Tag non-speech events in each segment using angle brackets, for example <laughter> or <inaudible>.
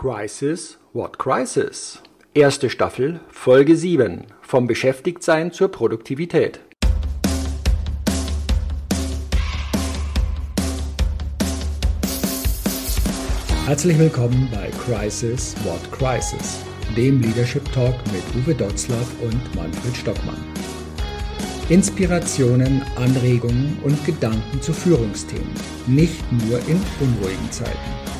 Crisis, what crisis? Erste Staffel, Folge 7. Vom Beschäftigtsein zur Produktivität. Herzlich willkommen bei Crisis, what crisis? Dem Leadership Talk mit Uwe Dotzlaff und Manfred Stockmann. Inspirationen, Anregungen und Gedanken zu Führungsthemen, nicht nur in unruhigen Zeiten.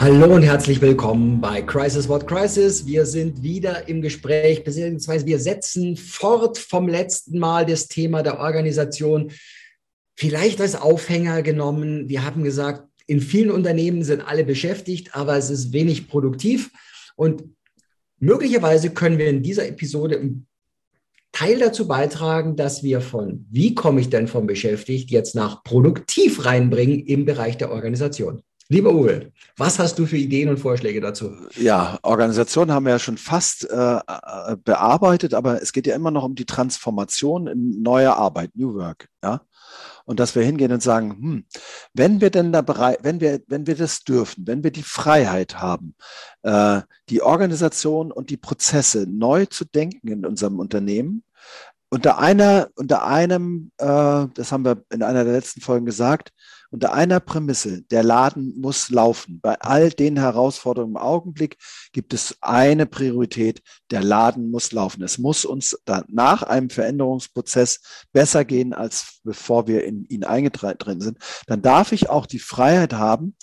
Hallo und herzlich willkommen bei Crisis What Crisis. Wir sind wieder im Gespräch, beziehungsweise wir setzen fort vom letzten Mal das Thema der Organisation vielleicht als Aufhänger genommen. Wir haben gesagt, in vielen Unternehmen sind alle beschäftigt, aber es ist wenig produktiv. Und möglicherweise können wir in dieser Episode einen Teil dazu beitragen, dass wir von wie komme ich denn vom beschäftigt jetzt nach produktiv reinbringen im Bereich der Organisation. Lieber Uwe, was hast du für Ideen und Vorschläge dazu? Ja, Organisationen haben wir ja schon fast äh, äh, bearbeitet, aber es geht ja immer noch um die Transformation in neue Arbeit, New Work, ja. Und dass wir hingehen und sagen, hm, wenn wir denn da bereit, wenn wir, wenn wir das dürfen, wenn wir die Freiheit haben, äh, die Organisation und die Prozesse neu zu denken in unserem Unternehmen, unter einer, unter einem, äh, das haben wir in einer der letzten Folgen gesagt, unter einer Prämisse, der Laden muss laufen. Bei all den Herausforderungen im Augenblick gibt es eine Priorität, der Laden muss laufen. Es muss uns nach einem Veränderungsprozess besser gehen, als bevor wir in ihn eingetreten sind. Dann darf ich auch die Freiheit haben,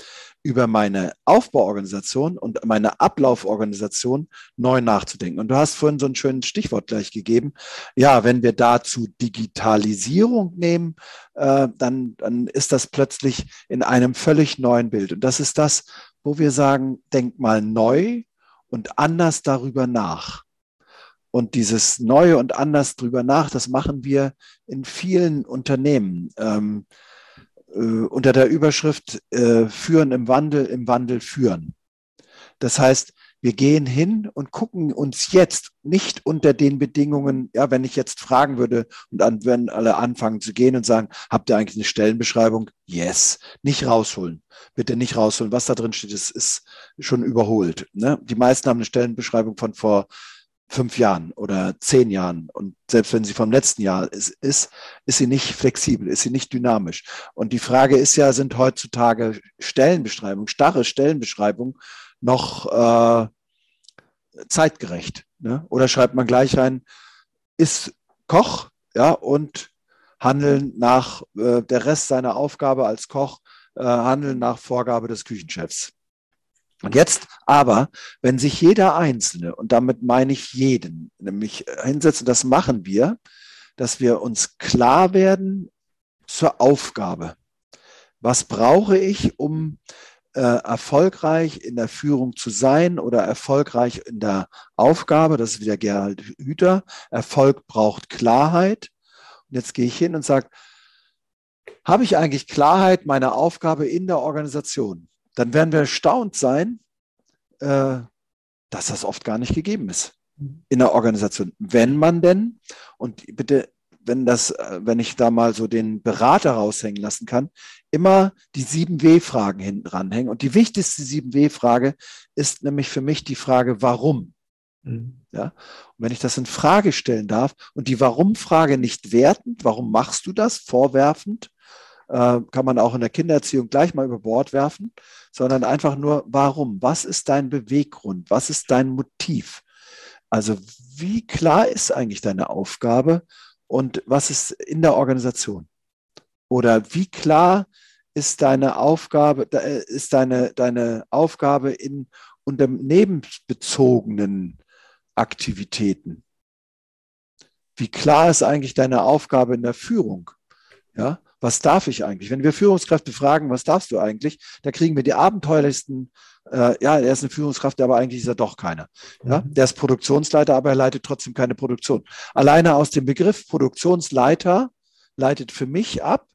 über meine Aufbauorganisation und meine Ablauforganisation neu nachzudenken. Und du hast vorhin so ein schönes Stichwort gleich gegeben. Ja, wenn wir dazu Digitalisierung nehmen, äh, dann, dann ist das plötzlich in einem völlig neuen Bild. Und das ist das, wo wir sagen, denk mal neu und anders darüber nach. Und dieses Neue und anders darüber nach, das machen wir in vielen Unternehmen. Ähm, äh, unter der Überschrift äh, Führen im Wandel, im Wandel führen. Das heißt, wir gehen hin und gucken uns jetzt nicht unter den Bedingungen, ja, wenn ich jetzt fragen würde und dann werden alle anfangen zu gehen und sagen, habt ihr eigentlich eine Stellenbeschreibung? Yes. Nicht rausholen. Bitte nicht rausholen. Was da drin steht, ist, ist schon überholt. Ne? Die meisten haben eine Stellenbeschreibung von vor fünf Jahren oder zehn Jahren und selbst wenn sie vom letzten Jahr ist, ist, ist sie nicht flexibel, ist sie nicht dynamisch. Und die Frage ist ja, sind heutzutage Stellenbeschreibungen, starre Stellenbeschreibungen noch äh, zeitgerecht? Ne? Oder schreibt man gleich rein, ist Koch, ja, und handeln nach äh, der Rest seiner Aufgabe als Koch, äh, handeln nach Vorgabe des Küchenchefs. Und jetzt aber, wenn sich jeder Einzelne, und damit meine ich jeden, nämlich hinsetzt, und das machen wir, dass wir uns klar werden zur Aufgabe. Was brauche ich, um äh, erfolgreich in der Führung zu sein oder erfolgreich in der Aufgabe? Das ist wieder Gerald Hüter. Erfolg braucht Klarheit. Und jetzt gehe ich hin und sage, habe ich eigentlich Klarheit meiner Aufgabe in der Organisation? Dann werden wir erstaunt sein, äh, dass das oft gar nicht gegeben ist in der Organisation. Wenn man denn, und bitte, wenn das, äh, wenn ich da mal so den Berater raushängen lassen kann, immer die 7W-Fragen hinten dranhängen. Und die wichtigste 7W-Frage ist nämlich für mich die Frage, warum? Mhm. Ja? Und wenn ich das in Frage stellen darf und die Warum-Frage nicht wertend, warum machst du das, vorwerfend, äh, kann man auch in der Kindererziehung gleich mal über Bord werfen, sondern einfach nur, warum? Was ist dein Beweggrund? Was ist dein Motiv? Also wie klar ist eigentlich deine Aufgabe und was ist in der Organisation? Oder wie klar ist deine Aufgabe, äh, ist deine, deine Aufgabe in unternehmensbezogenen Aktivitäten? Wie klar ist eigentlich deine Aufgabe in der Führung? Ja, was darf ich eigentlich? Wenn wir Führungskräfte fragen, was darfst du eigentlich, da kriegen wir die abenteuerlichsten Äh, ja, er ist eine Führungskraft, aber eigentlich ist er doch keine. Ja? Mhm. Der ist Produktionsleiter, aber er leitet trotzdem keine Produktion. Alleine aus dem Begriff Produktionsleiter leitet für mich ab,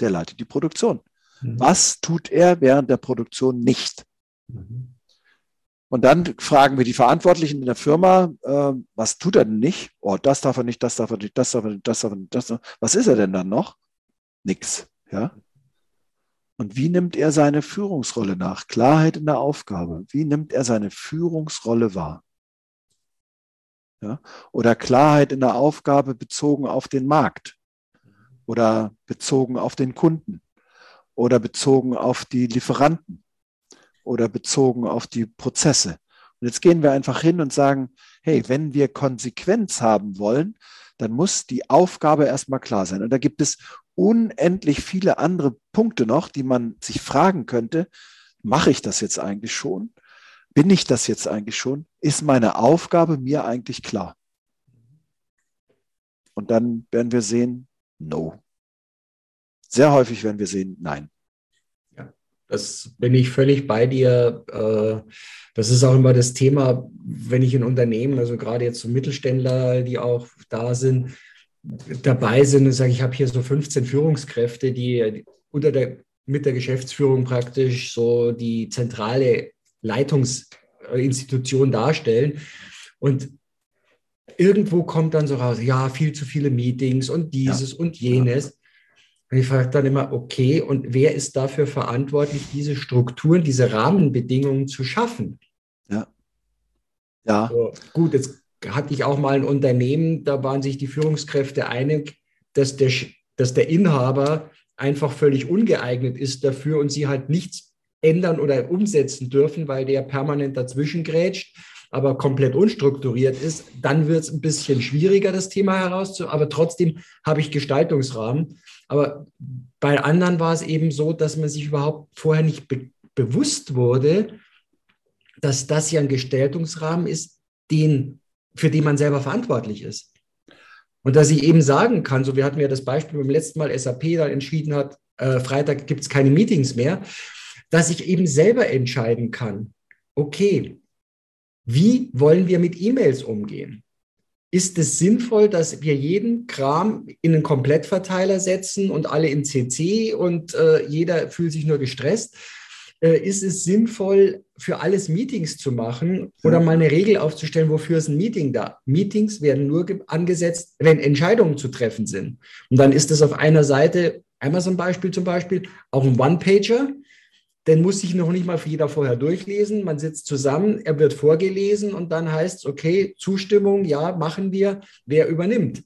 der leitet die Produktion. Mhm. Was tut er während der Produktion nicht? Mhm. Und dann fragen wir die Verantwortlichen in der Firma, äh, was tut er denn nicht? Oh, das darf er nicht, das darf er nicht, das darf er nicht, das darf er nicht, das darf er nicht. Was ist er denn dann noch? Nix, ja? Und wie nimmt er seine Führungsrolle nach? Klarheit in der Aufgabe. Wie nimmt er seine Führungsrolle wahr? Ja? Oder Klarheit in der Aufgabe bezogen auf den Markt oder bezogen auf den Kunden oder bezogen auf die Lieferanten oder bezogen auf die Prozesse. Und jetzt gehen wir einfach hin und sagen, hey, wenn wir Konsequenz haben wollen, dann muss die Aufgabe erstmal klar sein. Und da gibt es unendlich viele andere Punkte noch, die man sich fragen könnte. Mache ich das jetzt eigentlich schon? Bin ich das jetzt eigentlich schon? Ist meine Aufgabe mir eigentlich klar? Und dann werden wir sehen, no. Sehr häufig werden wir sehen, nein. Das bin ich völlig bei dir. Äh, das ist auch immer das Thema, wenn ich in Unternehmen, also gerade jetzt so Mittelständler, die auch da sind, dabei sind und sage, ich habe hier so 15 Führungskräfte, die unter der, mit der Geschäftsführung praktisch so die zentrale Leitungsinstitution darstellen. Und irgendwo kommt dann so raus, ja, viel zu viele Meetings und dieses ja. und jenes. Und ich frage dann immer, okay, und wer ist dafür verantwortlich, diese Strukturen, diese Rahmenbedingungen zu schaffen? Ja. Ja. So, gut, jetzt hatte ich auch mal ein Unternehmen, da waren sich die Führungskräfte einig, dass der, dass der Inhaber einfach völlig ungeeignet ist dafür und sie halt nichts ändern oder umsetzen dürfen, weil der permanent dazwischen grätscht, aber komplett unstrukturiert ist, dann wird es ein bisschen schwieriger, das Thema herauszu. Aber trotzdem habe ich Gestaltungsrahmen. Aber bei anderen war es eben so, dass man sich überhaupt vorher nicht be bewusst wurde, dass das ja ein Gestaltungsrahmen ist, den, für den man selber verantwortlich ist. Und dass ich eben sagen kann, so wir hatten ja das Beispiel beim letzten Mal, SAP dann entschieden hat, äh, Freitag gibt es keine Meetings mehr, dass ich eben selber entscheiden kann, okay, wie wollen wir mit E-Mails umgehen? ist es sinnvoll, dass wir jeden Kram in einen Komplettverteiler setzen und alle in CC und äh, jeder fühlt sich nur gestresst? Äh, ist es sinnvoll, für alles Meetings zu machen oder mal eine Regel aufzustellen, wofür ist ein Meeting da? Meetings werden nur angesetzt, wenn Entscheidungen zu treffen sind. Und dann ist es auf einer Seite, Amazon-Beispiel zum Beispiel, auch ein One-Pager den muss ich noch nicht mal für jeder vorher durchlesen. Man sitzt zusammen, er wird vorgelesen und dann heißt es, okay, Zustimmung, ja, machen wir, wer übernimmt.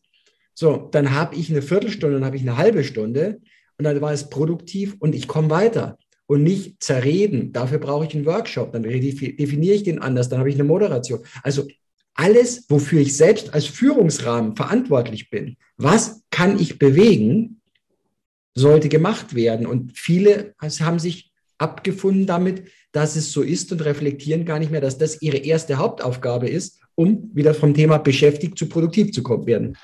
So, dann habe ich eine Viertelstunde, dann habe ich eine halbe Stunde und dann war es produktiv und ich komme weiter und nicht zerreden. Dafür brauche ich einen Workshop, dann definiere ich den anders, dann habe ich eine Moderation. Also alles, wofür ich selbst als Führungsrahmen verantwortlich bin, was kann ich bewegen, sollte gemacht werden. Und viele haben sich abgefunden damit, dass es so ist und reflektieren gar nicht mehr, dass das ihre erste Hauptaufgabe ist, um wieder vom Thema beschäftigt zu produktiv zu werden.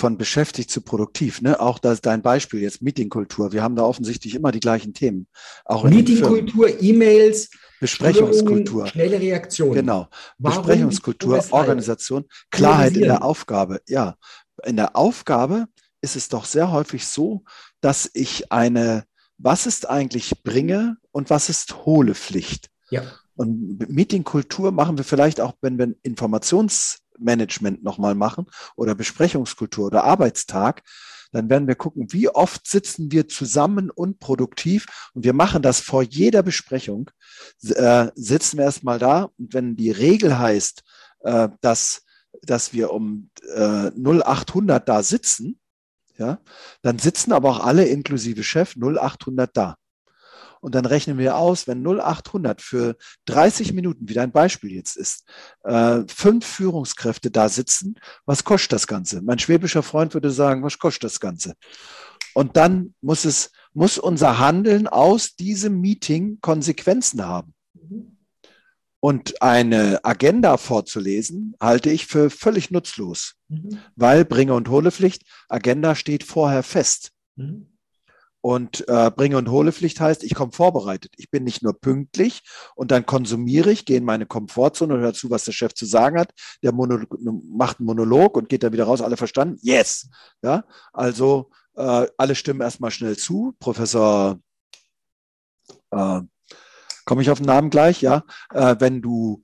Von beschäftigt zu produktiv, ne? Auch das dein Beispiel jetzt Meetingkultur. Wir haben da offensichtlich immer die gleichen Themen. Auch Meetingkultur, E-Mails, Besprechungskultur, schnelle Reaktion. Genau. Warum Besprechungskultur, Organisation, Klarheit in der Aufgabe. Ja, in der Aufgabe ist es doch sehr häufig so, dass ich eine was ist eigentlich Bringe und was ist hohle Pflicht. Ja. Und Meetingkultur machen wir vielleicht auch, wenn wir Informationsmanagement nochmal machen oder Besprechungskultur oder Arbeitstag, dann werden wir gucken, wie oft sitzen wir zusammen und produktiv. Und wir machen das vor jeder Besprechung. Äh, sitzen wir erstmal da und wenn die Regel heißt, äh, dass, dass wir um äh, 0800 da sitzen, ja, dann sitzen aber auch alle inklusive Chef 0800 da. Und dann rechnen wir aus, wenn 0800 für 30 Minuten, wie dein Beispiel jetzt ist, äh, fünf Führungskräfte da sitzen, was kostet das Ganze? Mein schwäbischer Freund würde sagen, was kostet das Ganze? Und dann muss es, muss unser Handeln aus diesem Meeting Konsequenzen haben. Und eine Agenda vorzulesen, halte ich für völlig nutzlos, mhm. weil Bringe- und Holepflicht, Agenda steht vorher fest. Mhm. Und äh, Bringe- und Holepflicht heißt, ich komme vorbereitet. Ich bin nicht nur pünktlich und dann konsumiere ich, gehe in meine Komfortzone und höre zu, was der Chef zu sagen hat. Der Mono macht einen Monolog und geht dann wieder raus. Alle verstanden? Yes. Ja, also äh, alle stimmen erstmal schnell zu. Professor, äh, komme ich auf den Namen gleich? Ja, äh, wenn du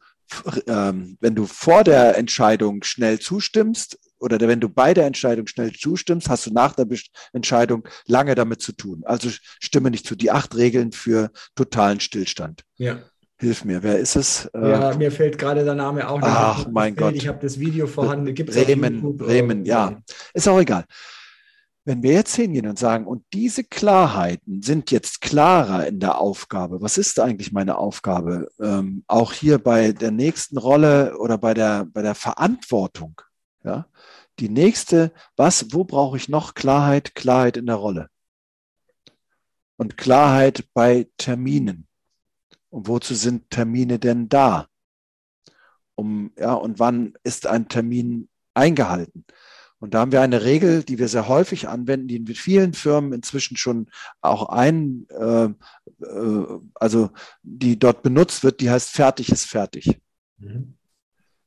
ähm, wenn du vor der Entscheidung schnell zustimmst, oder wenn du bei der Entscheidung schnell zustimmst, hast du nach der Entscheidung lange damit zu tun. Also stimme nicht zu. Die acht Regeln für totalen Stillstand. Ja. Hilf mir, wer ist es? Ja, äh, mir fällt gerade der Name auch nicht. Ach, mein Gott. Ich habe das Video vorhanden. Gibt's Bremen, Bremen, ja. Ist auch egal. Wenn wir jetzt hingehen und sagen, und diese Klarheiten sind jetzt klarer in der Aufgabe, was ist eigentlich meine Aufgabe? Ähm, auch hier bei der nächsten Rolle oder bei der, bei der Verantwortung, ja, die nächste, was, wo brauche ich noch Klarheit? Klarheit in der Rolle. Und Klarheit bei Terminen. Und wozu sind Termine denn da? Um, ja, und wann ist ein Termin eingehalten? Und da haben wir eine Regel, die wir sehr häufig anwenden, die in vielen Firmen inzwischen schon auch ein, äh, äh, also die dort benutzt wird, die heißt fertig ist fertig. Mhm.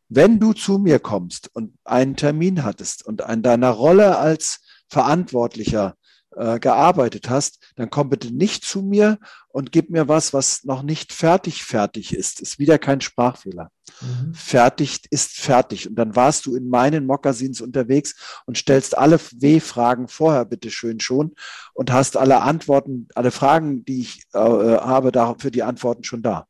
Wenn du zu mir kommst und einen Termin hattest und an deiner Rolle als Verantwortlicher äh, gearbeitet hast, dann komm bitte nicht zu mir und gib mir was, was noch nicht fertig fertig ist. Ist wieder kein Sprachfehler. Mhm. Fertig ist fertig. Und dann warst du in meinen Mokassins unterwegs und stellst alle W-Fragen vorher bitte schön schon und hast alle Antworten, alle Fragen, die ich äh, habe, da, für die Antworten schon da.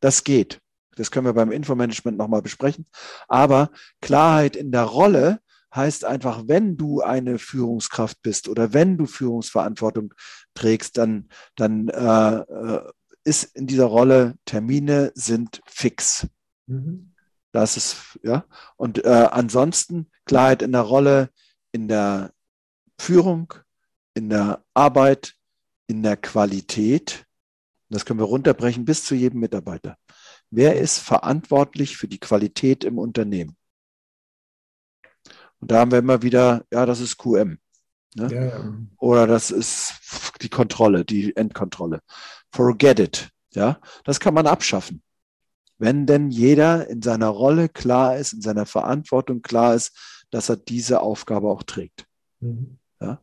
Das geht. Das können wir beim Infomanagement nochmal besprechen. Aber Klarheit in der Rolle heißt einfach, wenn du eine Führungskraft bist oder wenn du Führungsverantwortung trägst, dann, dann äh, äh ist in dieser Rolle Termine sind fix. Mhm. Das ist, ja. Und äh, ansonsten Klarheit in der Rolle, in der Führung, in der Arbeit, in der Qualität. Das können wir runterbrechen bis zu jedem Mitarbeiter. Wer ist verantwortlich für die Qualität im Unternehmen? Und da haben wir immer wieder, ja, das ist QM. Ne? Ja, ja. Oder das ist die Kontrolle, die Endkontrolle. Forget it. Ja, das kann man abschaffen. Wenn denn jeder in seiner Rolle klar ist, in seiner Verantwortung klar ist, dass er diese Aufgabe auch trägt. Mhm. Ja?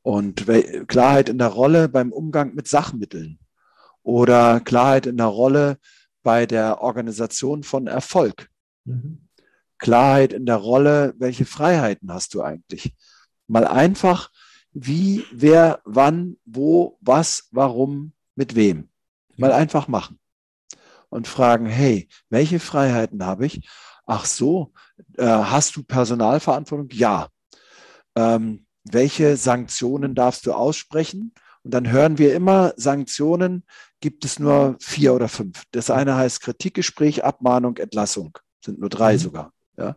Und Klarheit in der Rolle beim Umgang mit Sachmitteln oder Klarheit in der Rolle bei der Organisation von Erfolg. Mhm. Klarheit in der Rolle, welche Freiheiten hast du eigentlich? Mal einfach, wie, wer, wann, wo, was, warum, mit wem. Mal einfach machen. Und fragen, hey, welche Freiheiten habe ich? Ach so, äh, hast du Personalverantwortung? Ja. Ähm, welche Sanktionen darfst du aussprechen? Und dann hören wir immer, Sanktionen gibt es nur vier oder fünf. Das eine heißt Kritikgespräch, Abmahnung, Entlassung. Sind nur drei mhm. sogar. Ja.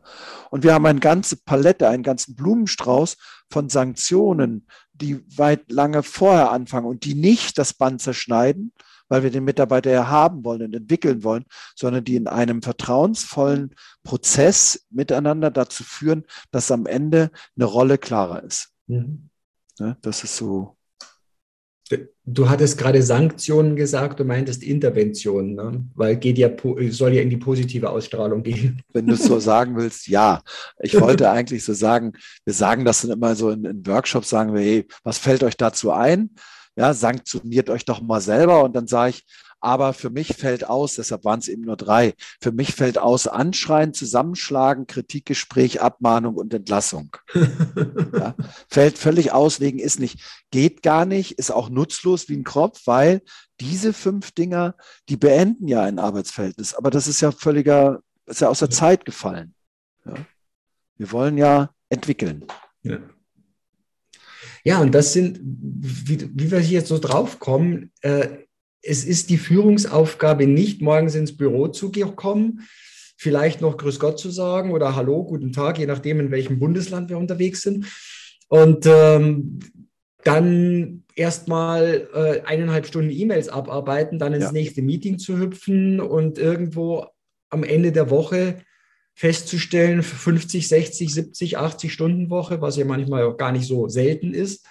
Und wir haben eine ganze Palette, einen ganzen Blumenstrauß von Sanktionen, die weit lange vorher anfangen und die nicht das Band zerschneiden, weil wir den Mitarbeiter ja haben wollen und entwickeln wollen, sondern die in einem vertrauensvollen Prozess miteinander dazu führen, dass am Ende eine Rolle klarer ist. Mhm. Ja, das ist so Du hattest gerade Sanktionen gesagt, du meintest Interventionen, ne? weil geht ja, soll ja in die positive Ausstrahlung gehen. Wenn du es so sagen willst, ja. Ich wollte eigentlich so sagen, wir sagen das dann immer so in, in Workshops, sagen wir, hey, was fällt euch dazu ein? Ja, sanktioniert euch doch mal selber. Und dann sage ich, aber für mich fällt aus, deshalb waren es eben nur drei, für mich fällt aus Anschreien, Zusammenschlagen, Kritikgespräch, Abmahnung und Entlassung. <laughs> ja, fällt völlig aus, wegen ist nicht, geht gar nicht, ist auch nutzlos wie ein Kropf, weil diese fünf Dinger, die beenden ja ein Arbeitsverhältnis. Aber das ist ja völliger, ist ja aus der Zeit gefallen. Ja. Wir wollen ja entwickeln. Ja. Ja, und das sind, wie, wie wir hier jetzt so draufkommen, äh, es ist die Führungsaufgabe, nicht morgens ins Büro zu kommen, vielleicht noch Grüß Gott zu sagen oder Hallo, guten Tag, je nachdem, in welchem Bundesland wir unterwegs sind. Und ähm, dann erstmal äh, eineinhalb Stunden E-Mails abarbeiten, dann ins ja. nächste Meeting zu hüpfen und irgendwo am Ende der Woche festzustellen, 50, 60, 70, 80 Stunden Woche, was ja manchmal auch gar nicht so selten ist,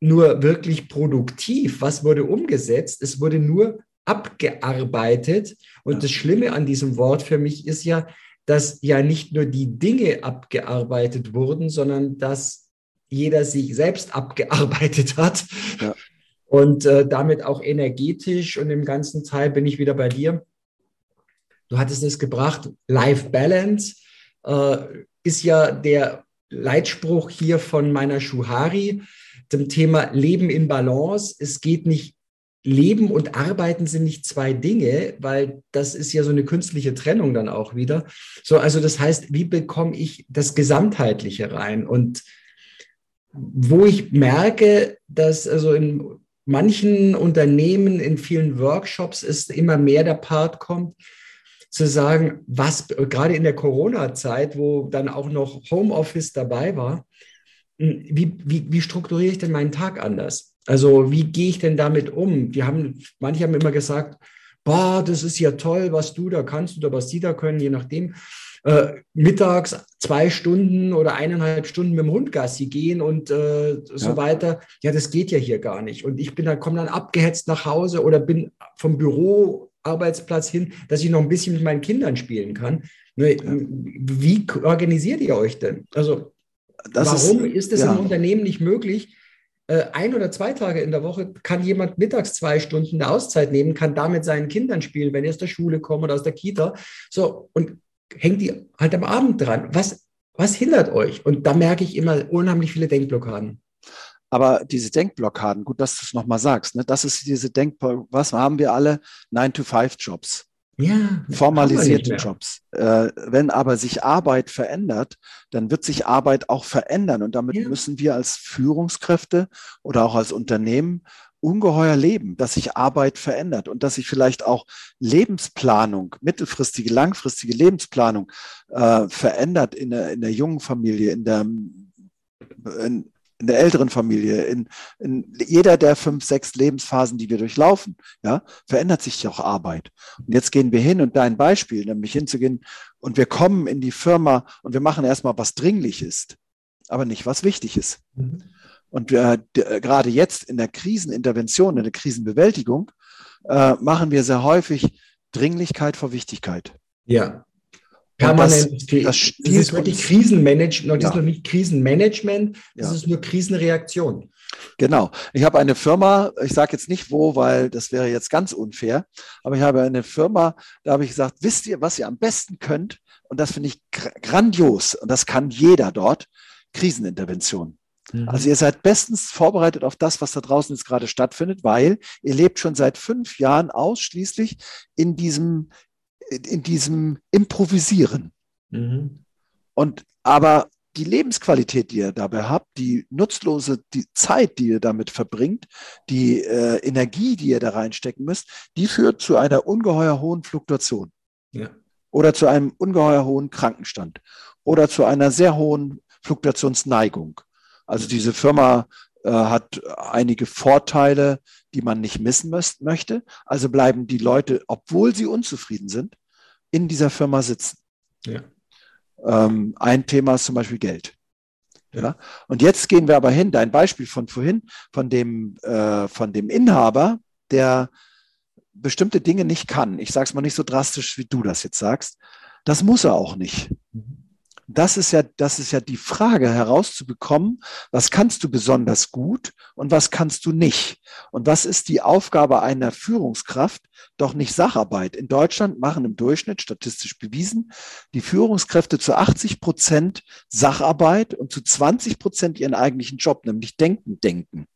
nur wirklich produktiv. Was wurde umgesetzt? Es wurde nur abgearbeitet. Und ja. das Schlimme an diesem Wort für mich ist ja, dass ja nicht nur die Dinge abgearbeitet wurden, sondern dass jeder sich selbst <laughs> abgearbeitet hat. Ja. Und äh, damit auch energetisch und im ganzen Teil bin ich wieder bei dir. Du hattest es gebracht, Life Balance äh, ist ja der Leitspruch hier von meiner Schuhari zum Thema Leben in Balance. Es geht nicht, Leben und Arbeiten sind nicht zwei Dinge, weil das ist ja so eine künstliche Trennung dann auch wieder. So, also das heißt, wie bekomme ich das Gesamtheitliche rein? Und wo ich merke, dass also in manchen Unternehmen, in vielen Workshops ist immer mehr der Part kommt, zu sagen, was gerade in der Corona-Zeit, wo dann auch noch Homeoffice dabei war, wie, wie, wie strukturiere ich denn meinen Tag anders? Also wie gehe ich denn damit um? Die haben, manche haben immer gesagt, boah, das ist ja toll, was du da kannst oder was die da können, je nachdem äh, mittags zwei Stunden oder eineinhalb Stunden mit dem Hund Gassi gehen und äh, so ja. weiter. Ja, das geht ja hier gar nicht. Und ich bin dann, komme dann abgehetzt nach Hause oder bin vom Büro Arbeitsplatz hin, dass ich noch ein bisschen mit meinen Kindern spielen kann. Ne, wie organisiert ihr euch denn? Also das warum ist, es ja. im Unternehmen nicht möglich, äh, ein oder zwei Tage in der Woche kann jemand mittags zwei Stunden eine Auszeit nehmen, kann da mit seinen Kindern spielen, wenn die aus der Schule kommen oder aus der Kita. So, und hängt die halt am Abend dran. Was, was hindert euch? Und da merke ich immer unheimlich viele Denkblockaden. Aber diese Denkblockaden, gut, dass du es nochmal sagst, ne, das ist diese Denkblockaden, was haben wir alle? 9-to-5-Jobs. Ja, formalisierte Jobs. Äh, wenn aber sich Arbeit verändert, dann wird sich Arbeit auch verändern. Und damit ja. müssen wir als Führungskräfte oder auch als Unternehmen ungeheuer leben, dass sich Arbeit verändert und dass sich vielleicht auch Lebensplanung, mittelfristige, langfristige Lebensplanung äh, verändert in der, in der jungen Familie, in der, in, in der älteren Familie, in, in jeder der fünf, sechs Lebensphasen, die wir durchlaufen, ja, verändert sich auch Arbeit. Und jetzt gehen wir hin und dein Beispiel, nämlich hinzugehen und wir kommen in die Firma und wir machen erstmal was dringlich ist, aber nicht was wichtig ist. Mhm. Und äh, gerade jetzt in der Krisenintervention, in der Krisenbewältigung, äh, machen wir sehr häufig Dringlichkeit vor Wichtigkeit. Ja. Permanent. Das, das, das ist wirklich Krisenmanagement, das ja. ist noch nicht Krisenmanagement, das ja. ist nur Krisenreaktion. Genau. Ich habe eine Firma, ich sage jetzt nicht wo, weil das wäre jetzt ganz unfair, aber ich habe eine Firma, da habe ich gesagt, wisst ihr, was ihr am besten könnt? Und das finde ich grandios und das kann jeder dort, Krisenintervention. Mhm. Also ihr seid bestens vorbereitet auf das, was da draußen jetzt gerade stattfindet, weil ihr lebt schon seit fünf Jahren ausschließlich in diesem, in diesem Improvisieren. Mhm. Und aber die Lebensqualität, die ihr dabei habt, die nutzlose die Zeit, die ihr damit verbringt, die äh, Energie, die ihr da reinstecken müsst, die führt zu einer ungeheuer hohen Fluktuation. Ja. Oder zu einem ungeheuer hohen Krankenstand. Oder zu einer sehr hohen Fluktuationsneigung. Also diese Firma äh, hat einige Vorteile, die man nicht missen möchte. Also bleiben die Leute, obwohl sie unzufrieden sind, in dieser Firma sitzen. Ja. Ähm, ein Thema ist zum Beispiel Geld. Ja. ja. Und jetzt gehen wir aber hin, dein Beispiel von vorhin, von dem, äh, von dem Inhaber, der bestimmte Dinge nicht kann. Ich sage es mal nicht so drastisch, wie du das jetzt sagst. Das muss er auch nicht. Das ist ja, das ist ja die Frage herauszubekommen, was kannst du besonders gut und was kannst du nicht? Und was ist die Aufgabe einer Führungskraft? Doch nicht Sacharbeit. In Deutschland machen im Durchschnitt, statistisch bewiesen, die Führungskräfte zu 80 Prozent Sacharbeit und zu 20 Prozent ihren eigentlichen Job, nämlich Denken, Denken.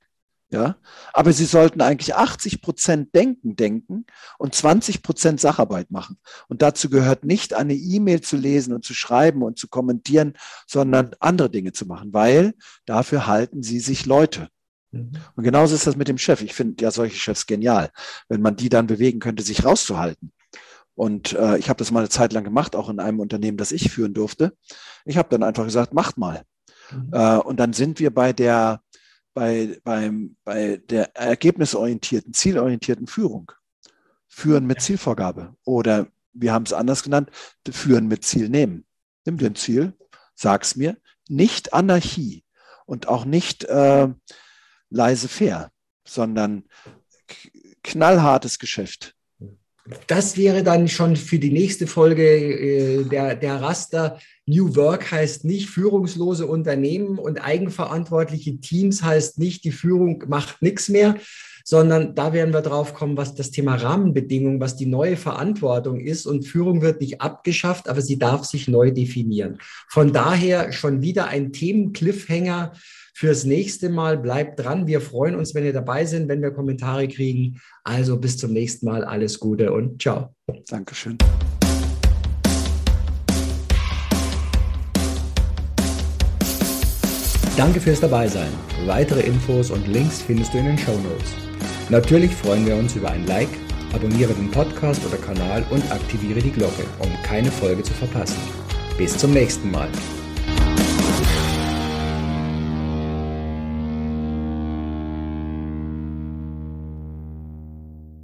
Ja, aber sie sollten eigentlich 80 Prozent Denken denken und 20 Prozent Sacharbeit machen. Und dazu gehört nicht eine E-Mail zu lesen und zu schreiben und zu kommentieren, sondern andere Dinge zu machen, weil dafür halten sie sich Leute. Mhm. Und genauso ist das mit dem Chef. Ich finde ja solche Chefs genial, wenn man die dann bewegen könnte, sich rauszuhalten. Und äh, ich habe das mal eine Zeit lang gemacht, auch in einem Unternehmen, das ich führen durfte. Ich habe dann einfach gesagt, macht mal. Mhm. Äh, und dann sind wir bei der bei, beim, bei der ergebnisorientierten, zielorientierten Führung. Führen mit Zielvorgabe. Oder wir haben es anders genannt, führen mit Ziel nehmen. Nimm dir ein Ziel, sag's mir. Nicht Anarchie und auch nicht äh, leise fair, sondern knallhartes Geschäft. Das wäre dann schon für die nächste Folge äh, der, der Raster. New Work heißt nicht führungslose Unternehmen und eigenverantwortliche Teams heißt nicht, die Führung macht nichts mehr, sondern da werden wir drauf kommen, was das Thema Rahmenbedingungen, was die neue Verantwortung ist. Und Führung wird nicht abgeschafft, aber sie darf sich neu definieren. Von daher schon wieder ein Themen-Cliffhanger fürs nächste Mal. Bleibt dran. Wir freuen uns, wenn ihr dabei sind, wenn wir Kommentare kriegen. Also bis zum nächsten Mal. Alles Gute und ciao. Dankeschön. Danke fürs Dabeisein. Weitere Infos und Links findest du in den Show Notes. Natürlich freuen wir uns über ein Like, abonniere den Podcast oder Kanal und aktiviere die Glocke, um keine Folge zu verpassen. Bis zum nächsten Mal.